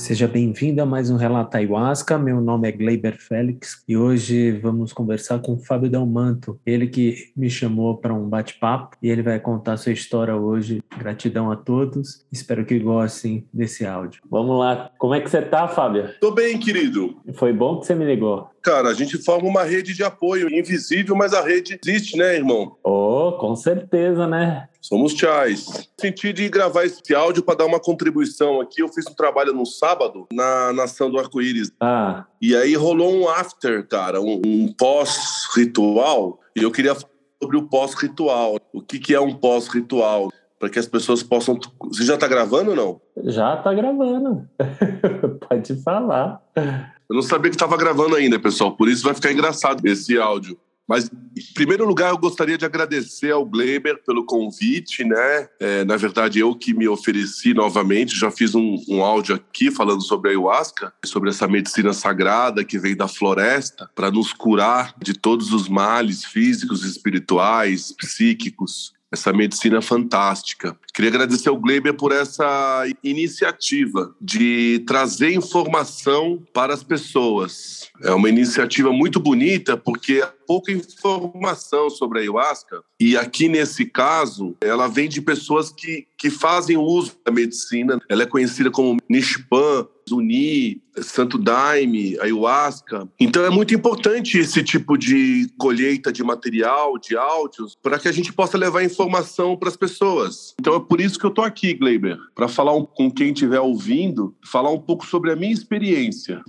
Seja bem-vindo a mais um Relato Ayahuasca. Meu nome é Gleiber Félix e hoje vamos conversar com o Fábio Delmanto, ele que me chamou para um bate-papo e ele vai contar sua história hoje. Gratidão a todos, espero que gostem desse áudio. Vamos lá, como é que você tá, Fábio? Tô bem, querido. Foi bom que você me ligou. Cara, a gente forma uma rede de apoio invisível, mas a rede existe, né, irmão? Oh, com certeza, né? Somos chais. Senti de gravar esse áudio para dar uma contribuição aqui. Eu fiz um trabalho no sábado na Nação do Arco-Íris. Ah. E aí rolou um after, cara, um, um pós-ritual. E eu queria falar sobre o pós-ritual. O que, que é um pós-ritual? Para que as pessoas possam. Você já está gravando ou não? Já está gravando. Pode falar. Eu não sabia que estava gravando ainda, pessoal. Por isso vai ficar engraçado esse áudio. Mas, em primeiro lugar, eu gostaria de agradecer ao Gleiber pelo convite, né? É, na verdade, eu que me ofereci novamente, já fiz um, um áudio aqui falando sobre a ayahuasca, sobre essa medicina sagrada que vem da floresta para nos curar de todos os males físicos, espirituais, psíquicos essa medicina fantástica. Queria agradecer ao Gleiber por essa iniciativa de trazer informação para as pessoas. É uma iniciativa muito bonita porque há pouca informação sobre a ayahuasca e aqui nesse caso ela vem de pessoas que, que fazem uso da medicina. Ela é conhecida como Nishpan, Zuni, Santo Daime, Ayahuasca. Então é muito importante esse tipo de colheita de material, de áudios, para que a gente possa levar informação para as pessoas. Então é por isso que eu estou aqui, Gleiber, para falar um, com quem estiver ouvindo, falar um pouco sobre a minha experiência.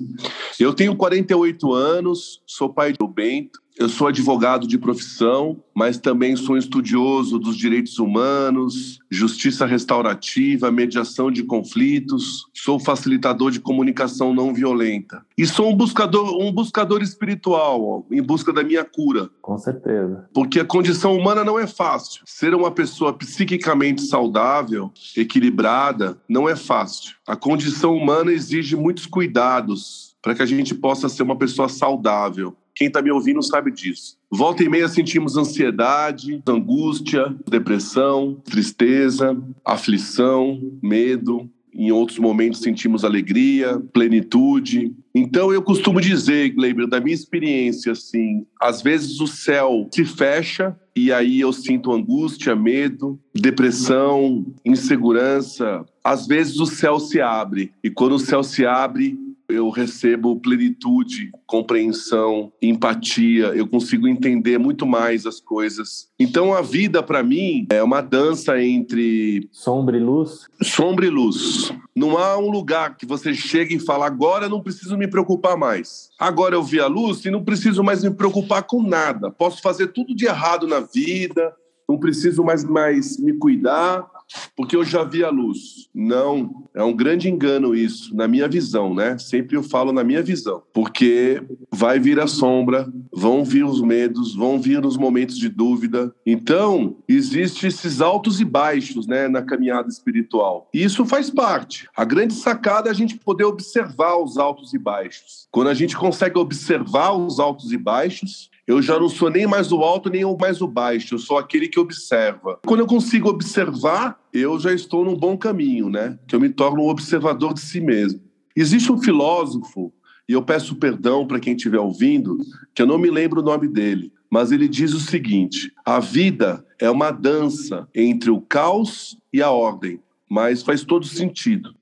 Eu tenho 48 anos, sou pai do Bento, eu sou advogado de profissão, mas também sou estudioso dos direitos humanos, justiça restaurativa, mediação de conflitos, sou facilitador de comunicação não violenta. E sou um buscador, um buscador espiritual, ó, em busca da minha cura. Com certeza. Porque a condição humana não é fácil. Ser uma pessoa psiquicamente saudável, equilibrada, não é fácil. A condição humana exige muitos cuidados para que a gente possa ser uma pessoa saudável. Quem está me ouvindo sabe disso. Volta e meia sentimos ansiedade, angústia, depressão, tristeza, aflição, medo. Em outros momentos sentimos alegria, plenitude. Então eu costumo dizer, Gleiber, da minha experiência, assim, às vezes o céu se fecha e aí eu sinto angústia, medo, depressão, insegurança. Às vezes o céu se abre e quando o céu se abre, eu recebo plenitude, compreensão, empatia, eu consigo entender muito mais as coisas. Então a vida para mim é uma dança entre sombra e luz. Sombra e luz. Não há um lugar que você chega e fala agora não preciso me preocupar mais. Agora eu vi a luz e não preciso mais me preocupar com nada. Posso fazer tudo de errado na vida, não preciso mais, mais me cuidar, porque eu já vi a luz. Não, é um grande engano isso, na minha visão, né? Sempre eu falo na minha visão, porque vai vir a sombra, vão vir os medos, vão vir os momentos de dúvida. Então, existe esses altos e baixos, né, na caminhada espiritual. E isso faz parte. A grande sacada é a gente poder observar os altos e baixos. Quando a gente consegue observar os altos e baixos, eu já não sou nem mais o alto nem mais o baixo, eu sou aquele que observa. Quando eu consigo observar, eu já estou num bom caminho, né? Que eu me torno um observador de si mesmo. Existe um filósofo, e eu peço perdão para quem estiver ouvindo, que eu não me lembro o nome dele, mas ele diz o seguinte: a vida é uma dança entre o caos e a ordem, mas faz todo sentido.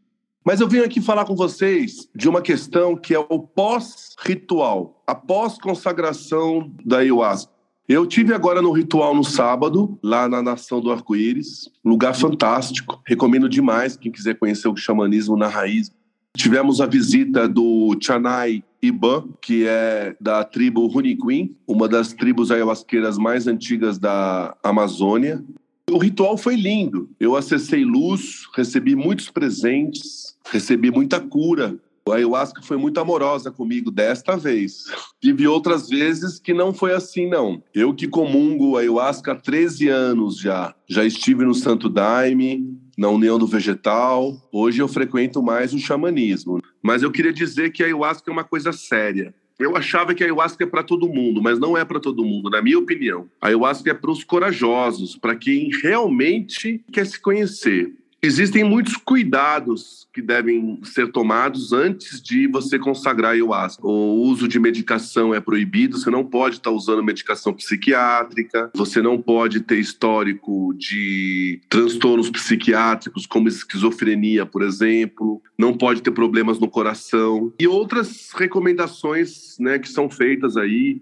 Mas eu vim aqui falar com vocês de uma questão que é o pós-ritual, a pós-consagração da ayahuasca. Eu tive agora no ritual no sábado, lá na Nação do Arco-Íris, lugar fantástico. Recomendo demais quem quiser conhecer o xamanismo na raiz. Tivemos a visita do Chanai Iban, que é da tribo Runiquim, uma das tribos ayahuasqueiras mais antigas da Amazônia. O ritual foi lindo. Eu acessei luz, recebi muitos presentes, recebi muita cura. A ayahuasca foi muito amorosa comigo desta vez. Tive outras vezes que não foi assim, não. Eu que comungo a ayahuasca há 13 anos já. Já estive no Santo Daime, na União do Vegetal. Hoje eu frequento mais o xamanismo. Mas eu queria dizer que a ayahuasca é uma coisa séria. Eu achava que a ayahuasca é para todo mundo, mas não é para todo mundo, na minha opinião. A ayahuasca é para os corajosos, para quem realmente quer se conhecer. Existem muitos cuidados que devem ser tomados antes de você consagrar ayahuasca. O uso de medicação é proibido, você não pode estar usando medicação psiquiátrica, você não pode ter histórico de transtornos psiquiátricos, como esquizofrenia, por exemplo, não pode ter problemas no coração e outras recomendações né, que são feitas aí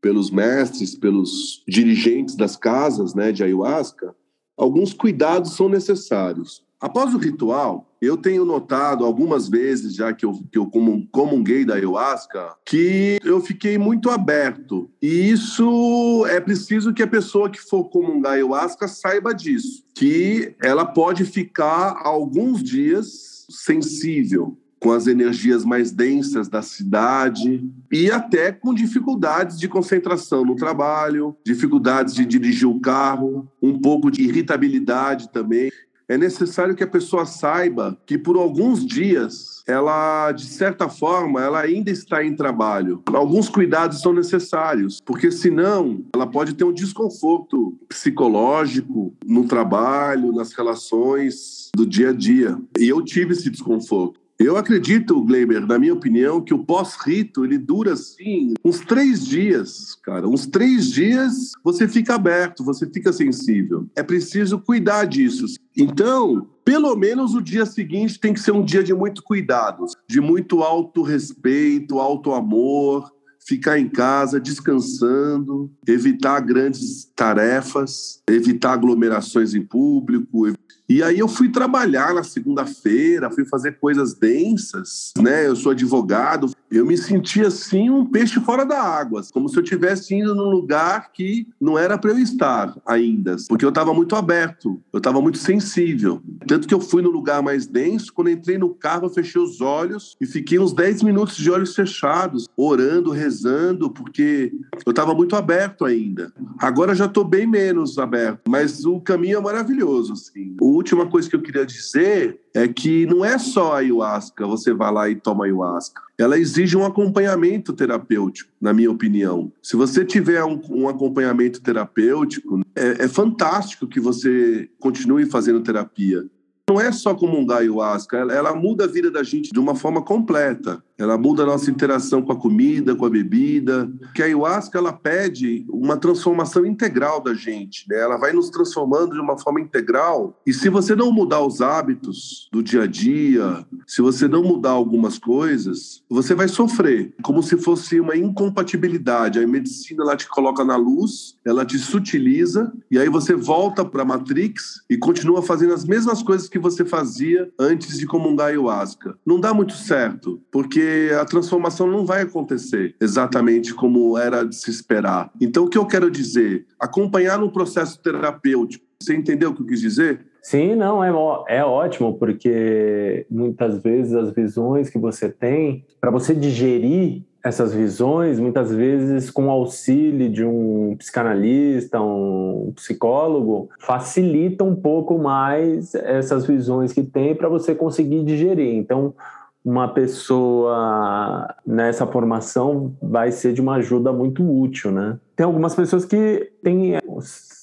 pelos mestres, pelos dirigentes das casas né, de ayahuasca, alguns cuidados são necessários. Após o ritual, eu tenho notado algumas vezes, já que eu, que eu comunguei da ayahuasca, que eu fiquei muito aberto. E isso é preciso que a pessoa que for comungar ayahuasca saiba disso, que ela pode ficar alguns dias sensível com as energias mais densas da cidade e até com dificuldades de concentração no trabalho, dificuldades de dirigir o carro, um pouco de irritabilidade também. É necessário que a pessoa saiba que por alguns dias ela, de certa forma, ela ainda está em trabalho. Alguns cuidados são necessários, porque senão ela pode ter um desconforto psicológico no trabalho, nas relações do dia a dia. E eu tive esse desconforto. Eu acredito, Gleiber, na minha opinião, que o pós-rito ele dura assim uns três dias, cara. Uns três dias você fica aberto, você fica sensível. É preciso cuidar disso. Então, pelo menos o dia seguinte tem que ser um dia de muito cuidado, de muito auto-respeito, auto-amor, ficar em casa descansando, evitar grandes tarefas, evitar aglomerações em público, e aí eu fui trabalhar na segunda-feira, fui fazer coisas densas, né? Eu sou advogado, eu me sentia assim um peixe fora da água, como se eu estivesse indo num lugar que não era para eu estar ainda, porque eu estava muito aberto, eu estava muito sensível. Tanto que eu fui no lugar mais denso, quando entrei no carro, eu fechei os olhos e fiquei uns 10 minutos de olhos fechados, orando, rezando, porque eu estava muito aberto ainda. Agora já estou bem menos aberto, mas o caminho é maravilhoso, assim. O última coisa que eu queria dizer é que não é só a ayahuasca, você vai lá e toma ayahuasca. Ela exige um acompanhamento terapêutico, na minha opinião. Se você tiver um, um acompanhamento terapêutico, é, é fantástico que você continue fazendo terapia não é só comungar ayahuasca, ela, ela, muda a vida da gente de uma forma completa. Ela muda a nossa interação com a comida, com a bebida. Que a ayahuasca ela pede uma transformação integral da gente, né? Ela vai nos transformando de uma forma integral. E se você não mudar os hábitos do dia a dia, se você não mudar algumas coisas, você vai sofrer, como se fosse uma incompatibilidade. A medicina ela te coloca na luz, ela te sutiliza e aí você volta para a matrix e continua fazendo as mesmas coisas que você fazia antes de comungar ayahuasca. Não dá muito certo, porque a transformação não vai acontecer exatamente como era de se esperar. Então, o que eu quero dizer? Acompanhar no processo terapêutico. Você entendeu o que eu quis dizer? Sim, não, é, é ótimo, porque muitas vezes as visões que você tem, para você digerir essas visões, muitas vezes com o auxílio de um psicanalista, um psicólogo, facilita um pouco mais essas visões que tem para você conseguir digerir. Então, uma pessoa nessa formação vai ser de uma ajuda muito útil, né? Tem algumas pessoas que têm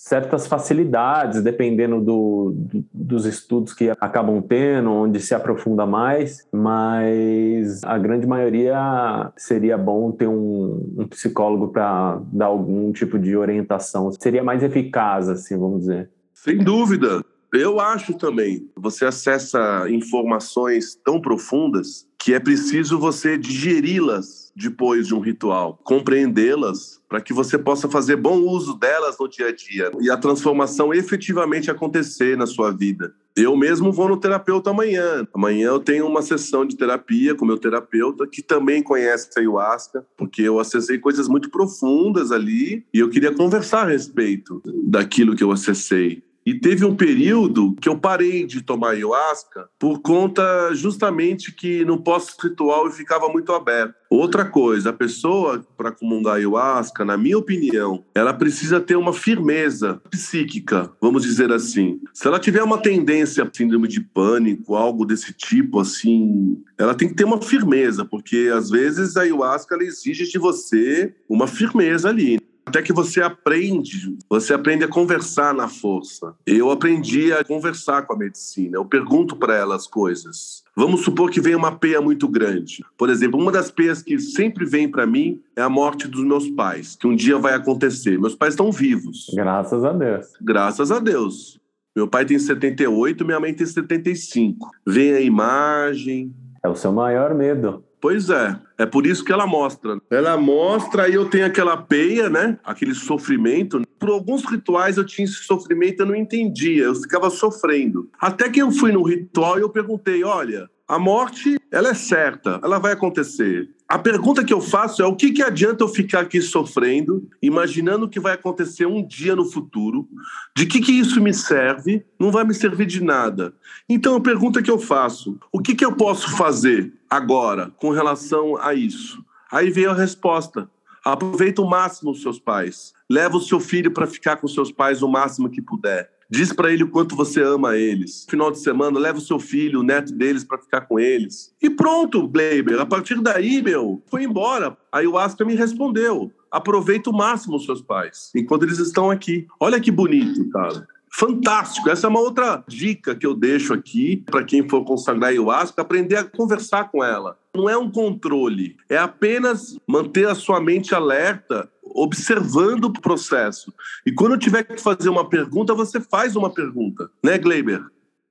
certas facilidades, dependendo do, do, dos estudos que acabam tendo, onde se aprofunda mais, mas a grande maioria seria bom ter um, um psicólogo para dar algum tipo de orientação. Seria mais eficaz, assim, vamos dizer. Sem dúvida. Eu acho também. Você acessa informações tão profundas que é preciso você digeri-las depois de um ritual, compreendê-las para que você possa fazer bom uso delas no dia a dia e a transformação efetivamente acontecer na sua vida. Eu mesmo vou no terapeuta amanhã. Amanhã eu tenho uma sessão de terapia com meu terapeuta que também conhece a ayahuasca, porque eu acessei coisas muito profundas ali e eu queria conversar a respeito daquilo que eu acessei. E teve um período que eu parei de tomar ayahuasca por conta justamente que no pós-ritual eu ficava muito aberto. Outra coisa, a pessoa para comungar ayahuasca, na minha opinião, ela precisa ter uma firmeza psíquica, vamos dizer assim. Se ela tiver uma tendência a síndrome de pânico, algo desse tipo, assim, ela tem que ter uma firmeza, porque às vezes a ayahuasca exige de você uma firmeza ali Até que você aprende, você aprende a conversar na força. Eu aprendi a conversar com a medicina. Eu pergunto para ela as coisas. Vamos supor que venha uma peia muito grande. Por exemplo, uma das peias que sempre vem para mim é a morte dos meus pais, que um dia vai acontecer. Meus pais estão vivos. Graças a Deus. Graças a Deus. Meu pai tem 78, minha mãe tem 75. Vem a imagem. É o seu maior medo. Pois é, é por isso que ela mostra. Ela mostra e eu tenho aquela peia, né? Aquele sofrimento. Por alguns rituais eu tinha esse sofrimento, eu não entendia, eu ficava sofrendo. Até que eu fui no ritual e eu perguntei: olha, a morte, ela é certa, ela vai acontecer. A pergunta que eu faço é: o que, que adianta eu ficar aqui sofrendo, imaginando o que vai acontecer um dia no futuro? De que, que isso me serve? Não vai me servir de nada. Então, a pergunta que eu faço: o que, que eu posso fazer agora com relação a isso? Aí veio a resposta: aproveita o máximo os seus pais. Leva o seu filho para ficar com seus pais o máximo que puder. Diz para ele o quanto você ama eles. Final de semana, leva o seu filho, o neto deles, para ficar com eles. E pronto, Bleiber. A partir daí, meu, foi embora. Aí o Asca me respondeu: aproveita o máximo os seus pais, enquanto eles estão aqui. Olha que bonito, cara. Fantástico. Essa é uma outra dica que eu deixo aqui para quem for consagrar ayahuasca, aprender a conversar com ela. Não é um controle, é apenas manter a sua mente alerta observando o processo. E quando tiver que fazer uma pergunta, você faz uma pergunta, né, Gleiber?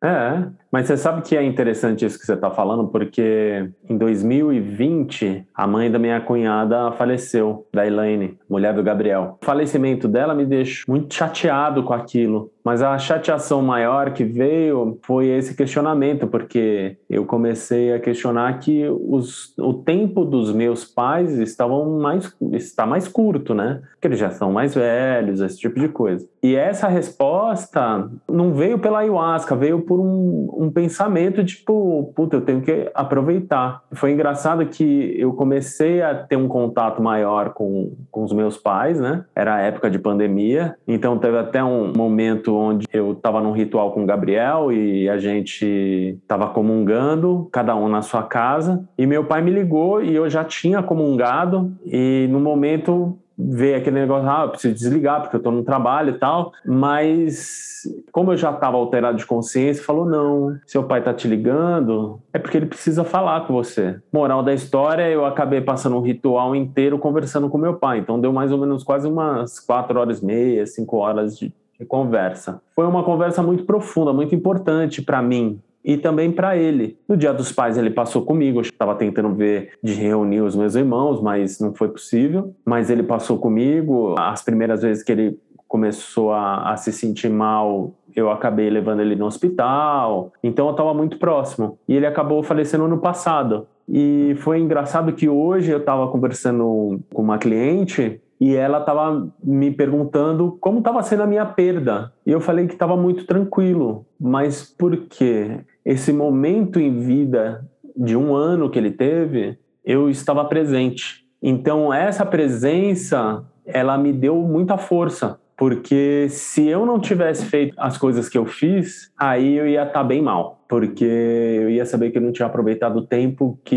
É, mas você sabe que é interessante isso que você está falando, porque em 2020 a mãe da minha cunhada faleceu, da Elaine, mulher do Gabriel. O falecimento dela me deixou muito chateado com aquilo, mas a chateação maior que veio foi esse questionamento, porque eu comecei a questionar que os, o tempo dos meus pais estavam mais, está mais curto, né? Porque eles já são mais velhos, esse tipo de coisa. E essa resposta não veio pela ayahuasca, veio por um, um pensamento tipo, puta, eu tenho que aproveitar. Foi engraçado que eu comecei a ter um contato maior com, com os meus pais, né? Era a época de pandemia, então teve até um momento onde eu estava num ritual com o Gabriel e a gente estava comungando, cada um na sua casa, e meu pai me ligou e eu já tinha comungado, e no momento veio aquele negócio, ah, eu preciso desligar porque eu estou no trabalho e tal, mas como eu já estava alterado de consciência, falou, não, seu pai está te ligando, é porque ele precisa falar com você. Moral da história, eu acabei passando um ritual inteiro conversando com meu pai, então deu mais ou menos quase umas quatro horas e meia, cinco horas de, de conversa. Foi uma conversa muito profunda, muito importante para mim, e também para ele. No Dia dos Pais ele passou comigo, eu estava tentando ver de reunir os meus irmãos, mas não foi possível. Mas ele passou comigo. As primeiras vezes que ele começou a, a se sentir mal, eu acabei levando ele no hospital. Então eu estava muito próximo. E ele acabou falecendo ano passado. E foi engraçado que hoje eu estava conversando com uma cliente e ela estava me perguntando como estava sendo a minha perda. E eu falei que estava muito tranquilo, mas por quê? Esse momento em vida de um ano que ele teve, eu estava presente. Então essa presença, ela me deu muita força, porque se eu não tivesse feito as coisas que eu fiz, aí eu ia estar tá bem mal, porque eu ia saber que eu não tinha aproveitado o tempo que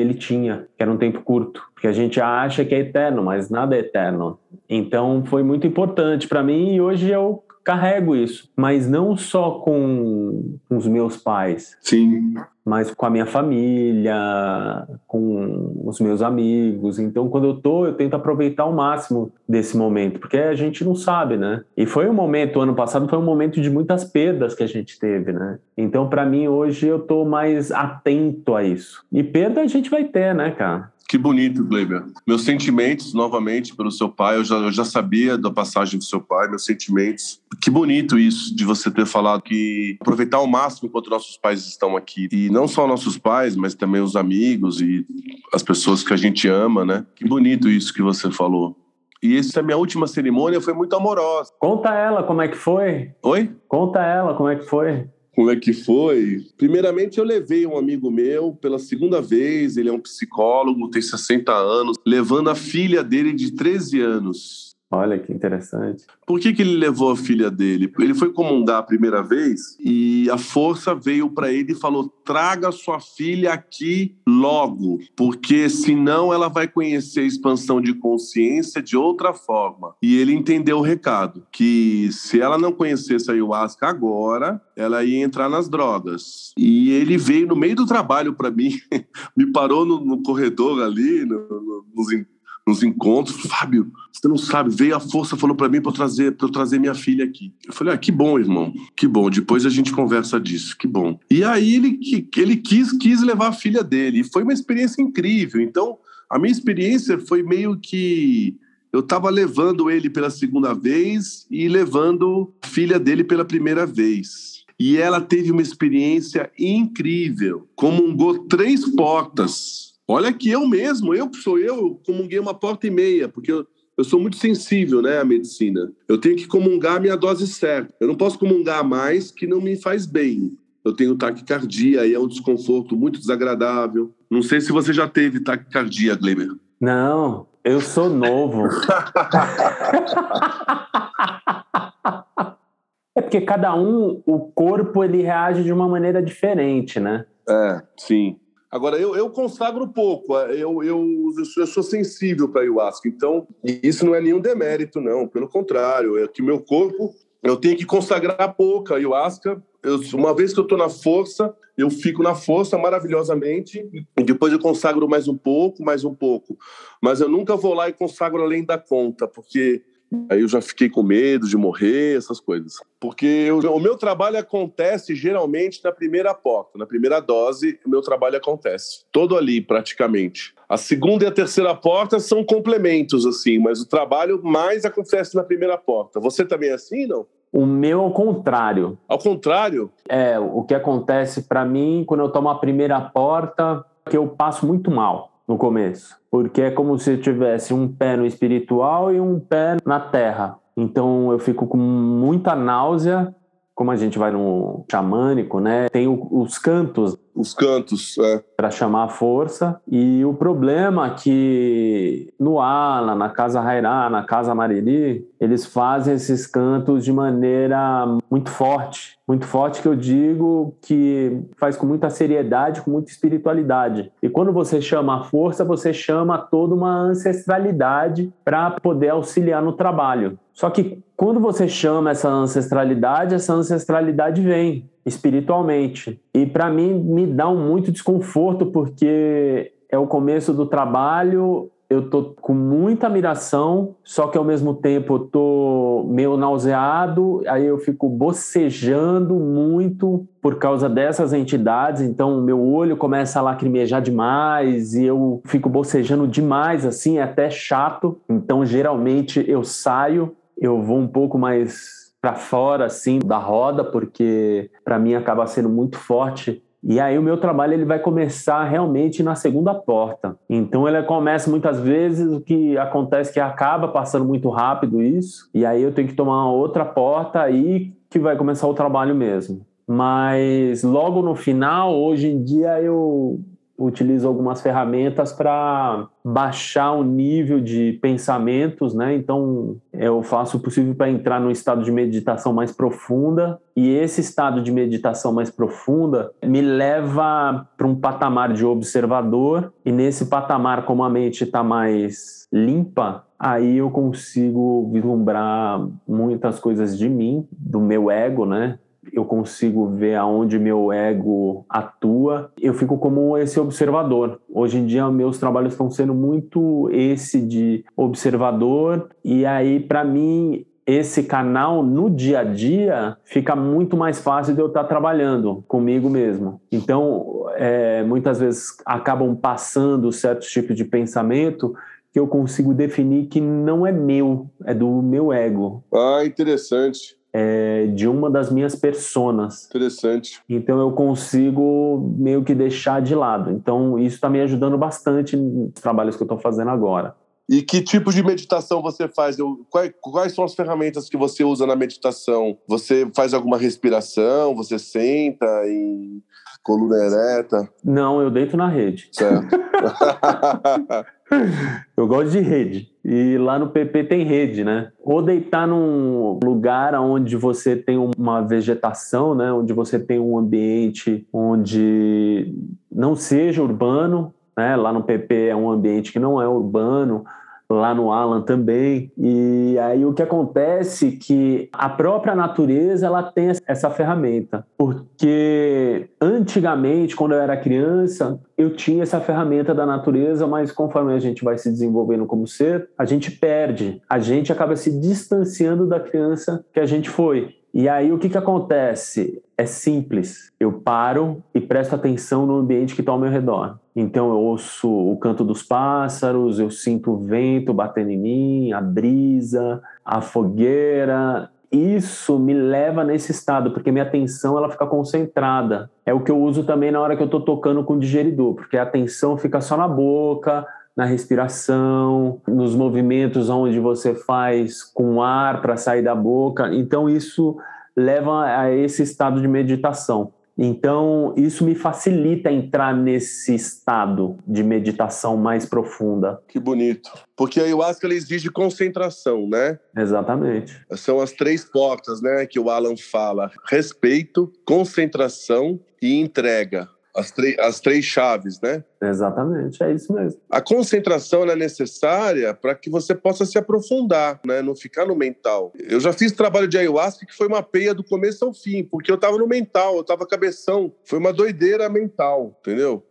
ele tinha, que era um tempo curto, porque a gente acha que é eterno, mas nada é eterno. Então foi muito importante para mim e hoje eu carrego isso, mas não só com, os meus pais. Sim. Mas com a minha família, com os meus amigos. Então, quando eu tô, eu tento aproveitar o máximo desse momento, porque a gente não sabe, né? E foi um momento, ano passado foi um momento de muitas perdas que a gente teve, né? Então, para mim, hoje eu tô mais atento a isso. E perda a gente vai ter, né, cara? Que bonito, Gleiber. Meus sentimentos, novamente, pelo seu pai. Eu já, eu já sabia da passagem do seu pai, meus sentimentos. Que bonito isso de você ter falado que aproveitar ao máximo enquanto nossos pais estão aqui. E não só nossos pais, mas também os amigos e as pessoas que a gente ama, né? Que bonito isso que você falou. E essa é minha última cerimônia foi muito amorosa. Conta ela como é que foi. Oi? Conta ela como é que foi como é que foi? Primeiramente, eu levei um amigo meu pela segunda vez, ele é um psicólogo, tem 60 anos, levando a filha dele de 13 anos. Olha que interessante. Por que, que ele levou a filha dele? Ele foi comungar a primeira vez e a força veio para ele e falou: traga sua filha aqui logo, porque senão ela vai conhecer a expansão de consciência de outra forma. E ele entendeu o recado, que se ela não conhecesse a ayahuasca agora, ela ia entrar nas drogas. E ele veio no meio do trabalho para mim, me parou no, no corredor ali, no, no, nos nos encontros, Fábio, você não sabe, veio a força, falou para mim para trazer, para eu trazer minha filha aqui. Eu falei: "Ah, que bom, irmão. Que bom. Depois a gente conversa disso. Que bom". E aí ele ele quis quis levar a filha dele, e foi uma experiência incrível. Então, a minha experiência foi meio que eu estava levando ele pela segunda vez e levando a filha dele pela primeira vez. E ela teve uma experiência incrível, comungou três portas Olha que eu mesmo, eu sou eu, comunguei uma porta e meia, porque eu, eu sou muito sensível né, à medicina. Eu tenho que comungar a minha dose certa. Eu não posso comungar mais que não me faz bem. Eu tenho taquicardia e é um desconforto muito desagradável. Não sei se você já teve taquicardia, Gleber. Não, eu sou novo. é porque cada um, o corpo, ele reage de uma maneira diferente, né? É, sim. Agora, eu, eu consagro pouco, é, eu, eu, eu sou sensível para ayahuasca, então isso não é nenhum demérito, não, pelo contrário, é que meu corpo, eu tenho que consagrar pouco a ayahuasca. Eu, uma vez que eu estou na força, eu fico na força maravilhosamente, e depois eu consagro mais um pouco, mais um pouco. Mas eu nunca vou lá e consagro além da conta, porque Aí eu já fiquei com medo de morrer, essas coisas. Porque eu, o meu trabalho acontece geralmente na primeira porta, na primeira dose, o meu trabalho acontece. Todo ali, praticamente. A segunda e a terceira porta são complementos, assim, mas o trabalho mais acontece na primeira porta. Você também é assim, não? O meu ao contrário. Ao contrário? É, o que acontece para mim quando eu tomo a primeira porta, que eu passo muito mal no começo, porque é como se eu tivesse um pé no espiritual e um pé na terra. Então eu fico com muita náusea, como a gente vai no xamânico, né? Tem os cantos os cantos, é. Para chamar a força. E o problema é que no Ala, na Casa Rairá, na Casa Mariri, eles fazem esses cantos de maneira muito forte. Muito forte que eu digo que faz com muita seriedade, com muita espiritualidade. E quando você chama a força, você chama toda uma ancestralidade para poder auxiliar no trabalho. Só que quando você chama essa ancestralidade, essa ancestralidade vem espiritualmente. E para mim me dá um muito desconforto porque é o começo do trabalho, eu tô com muita admiração, só que ao mesmo tempo eu tô meio nauseado, aí eu fico bocejando muito por causa dessas entidades, então meu olho começa a lacrimejar demais e eu fico bocejando demais, assim, é até chato. Então geralmente eu saio, eu vou um pouco mais para fora assim da roda, porque para mim acaba sendo muito forte. E aí o meu trabalho ele vai começar realmente na segunda porta. Então ele começa muitas vezes o que acontece é que acaba passando muito rápido isso, e aí eu tenho que tomar uma outra porta aí que vai começar o trabalho mesmo. Mas logo no final, hoje em dia eu utilizo algumas ferramentas para baixar o nível de pensamentos, né? Então, eu faço o possível para entrar num estado de meditação mais profunda, e esse estado de meditação mais profunda me leva para um patamar de observador, e nesse patamar, como a mente está mais limpa, aí eu consigo vislumbrar muitas coisas de mim, do meu ego, né? Eu consigo ver aonde meu ego atua, eu fico como esse observador. Hoje em dia, meus trabalhos estão sendo muito esse de observador, e aí, para mim, esse canal no dia a dia fica muito mais fácil de eu estar trabalhando comigo mesmo. Então, é, muitas vezes acabam passando certos tipos de pensamento que eu consigo definir que não é meu, é do meu ego. Ah, interessante é, de uma das minhas personas. Interessante. Então eu consigo meio que deixar de lado. Então isso está me ajudando bastante nos trabalhos que eu estou fazendo agora. E que tipo de meditação você faz? Eu, quais, quais são as ferramentas que você usa na meditação? Você faz alguma respiração? Você senta em coluna ereta? Não, eu deito na rede. Certo. eu gosto de rede. E lá no PP tem rede, né? Ou deitar num lugar onde você tem uma vegetação, né? Onde você tem um ambiente onde não seja urbano, né? Lá no PP é um ambiente que não é urbano, lá no Alan também. E aí o que acontece é que a própria natureza ela tem essa ferramenta, porque antigamente quando eu era criança eu tinha essa ferramenta da natureza, mas conforme a gente vai se desenvolvendo como ser, a gente perde, a gente acaba se distanciando da criança que a gente foi. E aí o que, que acontece? É simples. Eu paro e presto atenção no ambiente que está ao meu redor. Então eu ouço o canto dos pássaros, eu sinto o vento batendo em mim, a brisa, a fogueira. Isso me leva nesse estado, porque minha atenção ela fica concentrada. É o que eu uso também na hora que eu estou tocando com o digeridor, porque a atenção fica só na boca, na respiração, nos movimentos onde você faz com ar para sair da boca. Então, isso leva a esse estado de meditação. Então, isso me facilita entrar nesse estado de meditação mais profunda. Que bonito. Porque a ayahuasca ela exige concentração, né? Exatamente. São as três portas, né, que o Alan fala: respeito, concentração e entrega as, as três chaves, né? Exatamente, é isso mesmo. A concentração é necessária para que você possa se aprofundar, né? Não ficar no mental. Eu já fiz trabalho de ayahuasca que foi uma peia do começo ao fim, porque eu estava no mental, eu estava cabeção. Foi uma doideira mental, entendeu?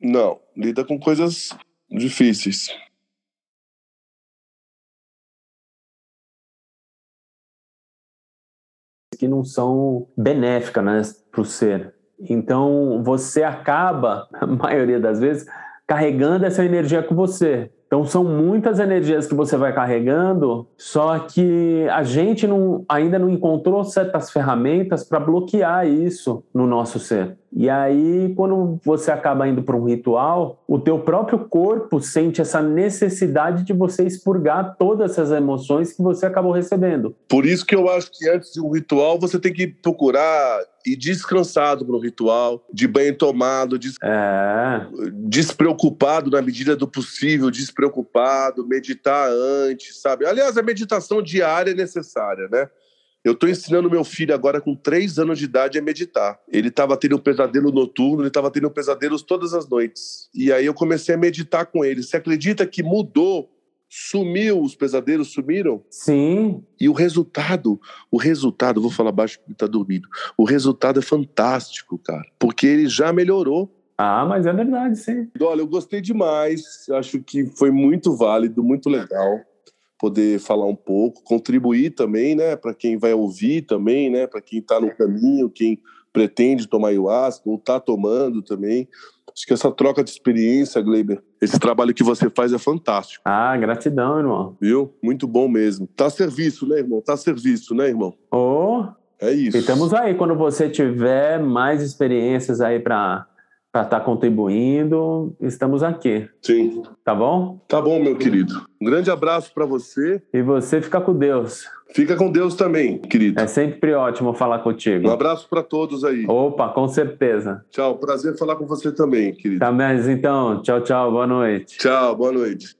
Não, lida com coisas difíceis. Que não são benéficas né, para o ser. Então, você acaba, a maioria das vezes, carregando essa energia com você. Então são muitas energias que você vai carregando, só que a gente não, ainda não encontrou certas ferramentas para bloquear isso no nosso ser. E aí, quando você acaba indo para um ritual, o teu próprio corpo sente essa necessidade de você expurgar todas essas emoções que você acabou recebendo. Por isso que eu acho que antes de um ritual, você tem que procurar ir descansado para o ritual, de banho tomado, des... é. despreocupado na medida do possível, despreocupado, meditar antes, sabe? Aliás, a meditação diária é necessária, né? Eu estou ensinando meu filho agora com três anos de idade a meditar. Ele estava tendo um pesadelo noturno, ele estava tendo pesadelos todas as noites. E aí eu comecei a meditar com ele. Você acredita que mudou Sumiu, os pesadelos sumiram? Sim. E o resultado, o resultado, vou falar baixo porque tá dormindo. O resultado é fantástico, cara, porque ele já melhorou. Ah, mas é verdade, sim. Olha, eu gostei demais. Acho que foi muito válido, muito legal poder falar um pouco, contribuir também, né, para quem vai ouvir também, né, para quem está no caminho, quem pretende tomar ayahuasca ou está tomando também. Acho que essa troca de experiência, Gleiber, esse trabalho que você faz é fantástico. Ah, gratidão, irmão. Viu? Muito bom mesmo. Tá a serviço, né, irmão? Tá a serviço, né, irmão? Oh. É isso. E estamos aí quando você tiver mais experiências aí para para estar tá contribuindo, estamos aqui. Sim. Tá bom? Tá bom, meu querido. Um grande abraço para você. E você fica com Deus. Fica com Deus também, querido. É sempre ótimo falar contigo. Um abraço para todos aí. Opa, com certeza. Tchau, prazer falar com você também, querido. Tá, mas então, tchau, tchau, boa noite. Tchau, boa noite.